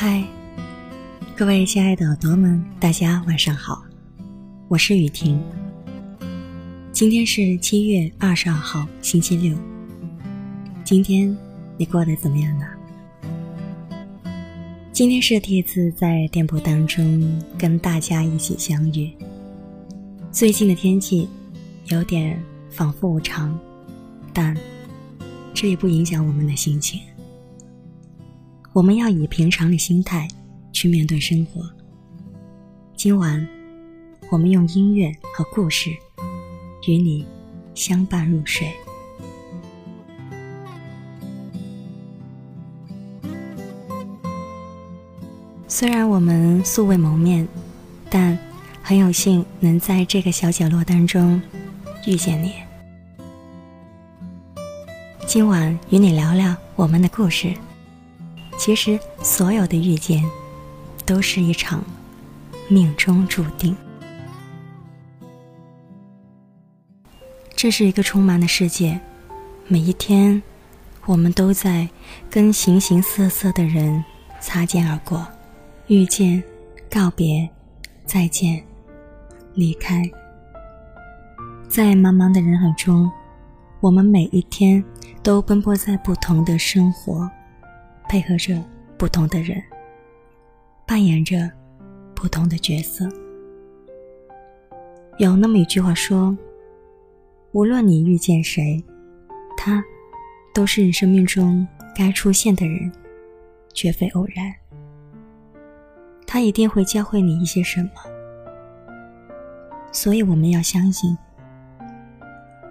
嗨，各位亲爱的耳朵们，大家晚上好，我是雨婷。今天是七月二十二号，星期六。今天你过得怎么样呢？今天是第一次在店铺当中跟大家一起相遇。最近的天气有点反复无常，但这也不影响我们的心情。我们要以平常的心态去面对生活。今晚，我们用音乐和故事与你相伴入睡。虽然我们素未谋面，但很有幸能在这个小角落当中遇见你。今晚与你聊聊我们的故事。其实，所有的遇见，都是一场命中注定。这是一个充满的世界，每一天，我们都在跟形形色色的人擦肩而过，遇见、告别、再见、离开。在茫茫的人海中，我们每一天都奔波在不同的生活。配合着不同的人，扮演着不同的角色。有那么一句话说：“无论你遇见谁，他都是你生命中该出现的人，绝非偶然。他一定会教会你一些什么。”所以我们要相信，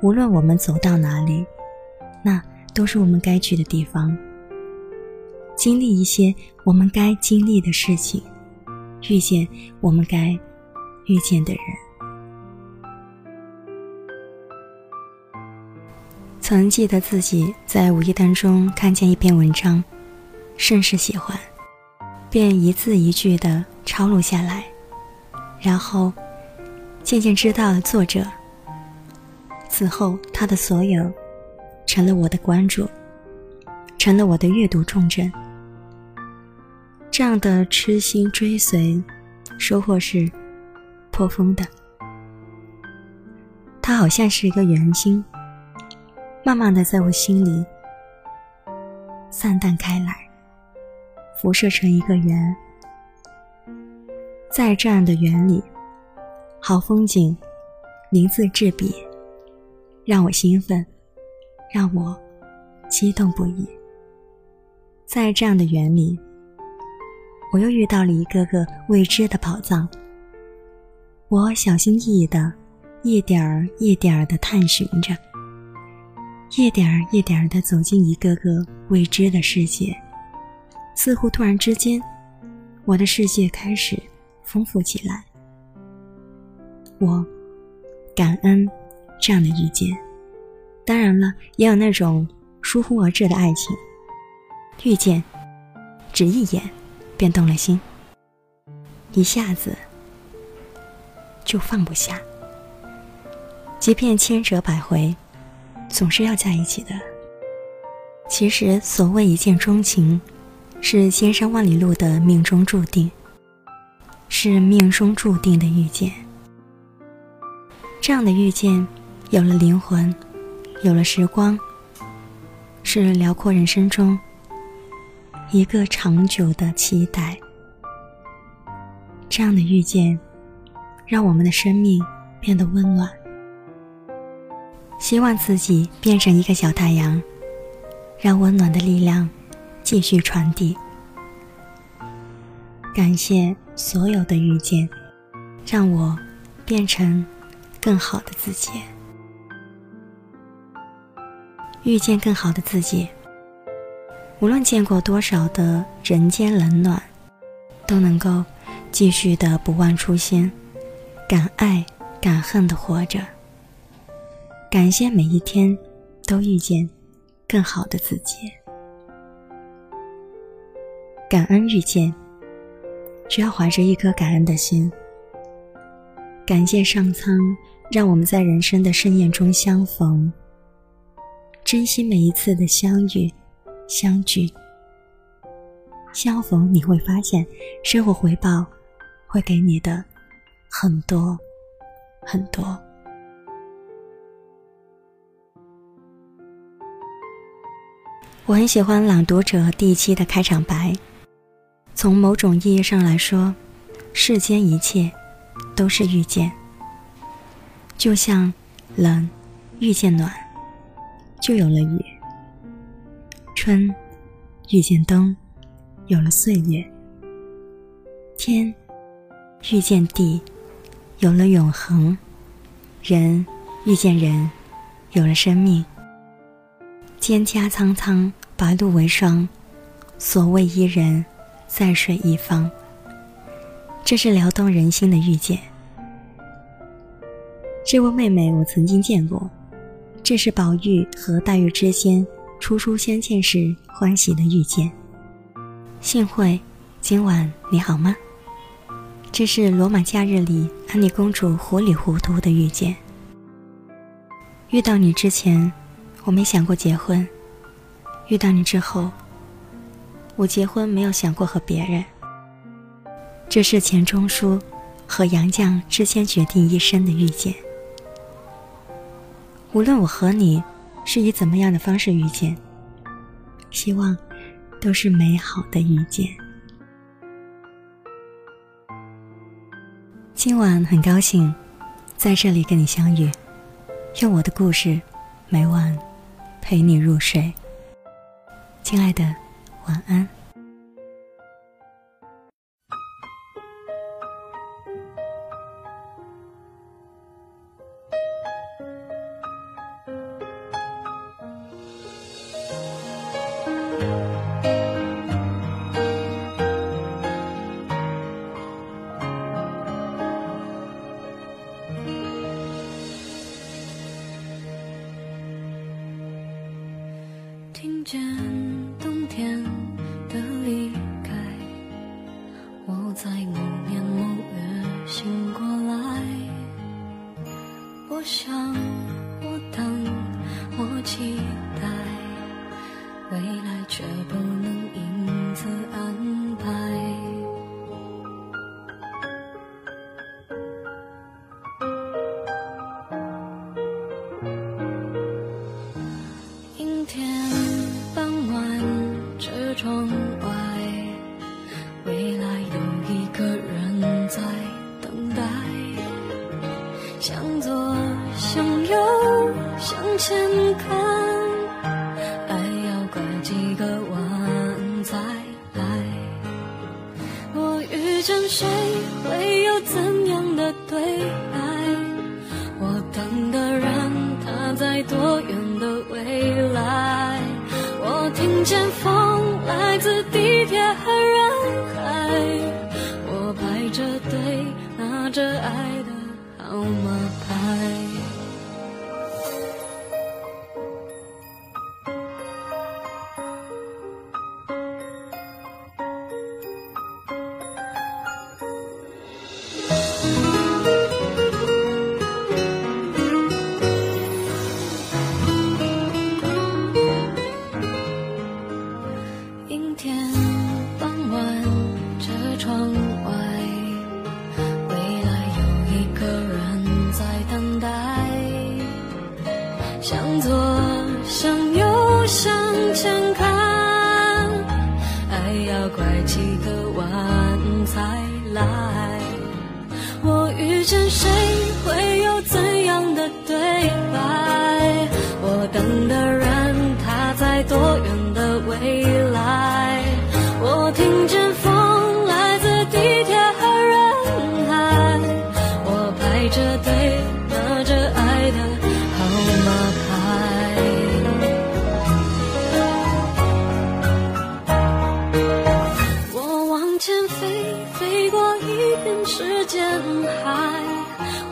无论我们走到哪里，那都是我们该去的地方。经历一些我们该经历的事情，遇见我们该遇见的人。曾记得自己在无意当中看见一篇文章，甚是喜欢，便一字一句的抄录下来，然后渐渐知道了作者。此后，他的所有成了我的关注，成了我的阅读重镇。这样的痴心追随，收获是颇丰的。它好像是一个圆心，慢慢的在我心里散淡开来，辐射成一个圆。在这样的圆里，好风景，名字执笔，让我兴奋，让我激动不已。在这样的圆里。我又遇到了一个个未知的宝藏。我小心翼翼的，一点儿一点儿的探寻着，一点儿一点儿的走进一个个未知的世界。似乎突然之间，我的世界开始丰富起来。我感恩这样的遇见。当然了，也有那种疏忽而至的爱情。遇见，只一眼。便动了心，一下子就放不下。即便千折百回，总是要在一起的。其实，所谓一见钟情，是千山万里路的命中注定，是命中注定的遇见。这样的遇见，有了灵魂，有了时光，是辽阔人生中。一个长久的期待，这样的遇见，让我们的生命变得温暖。希望自己变成一个小太阳，让温暖的力量继续传递。感谢所有的遇见，让我变成更好的自己，遇见更好的自己。无论见过多少的人间冷暖，都能够继续的不忘初心，敢爱敢恨的活着。感谢每一天都遇见更好的自己，感恩遇见，只要怀着一颗感恩的心。感谢上苍让我们在人生的盛宴中相逢，珍惜每一次的相遇。相聚，相逢你会发现，生活回报会给你的很多很多。我很喜欢《朗读者》第一期的开场白。从某种意义上来说，世间一切都是遇见。就像冷遇见暖，就有了雨；春遇见冬，有了岁月；天遇见地，有了永恒；人遇见人，有了生命。蒹葭苍苍，白露为霜。所谓伊人，在水一方。这是撩动人心的遇见。这位妹妹，我曾经见过。这是宝玉和黛玉之间初初相见时欢喜的遇见。幸会，今晚你好吗？这是罗马假日里安妮公主糊里糊涂的遇见。遇到你之前。我没想过结婚，遇到你之后，我结婚没有想过和别人。这是钱钟书和杨绛之间决定一生的遇见。无论我和你是以怎么样的方式遇见，希望都是美好的遇见。今晚很高兴在这里跟你相遇，用我的故事，每晚。陪你入睡，亲爱的，晚安。真实向左向右向前看爱要拐几个弯才来。我遇见谁？时间海，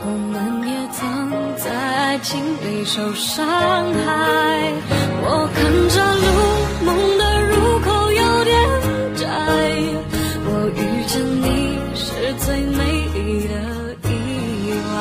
我们也曾在爱情里受伤害，我看着路梦的入口有点窄，我遇见你是最美丽的意外，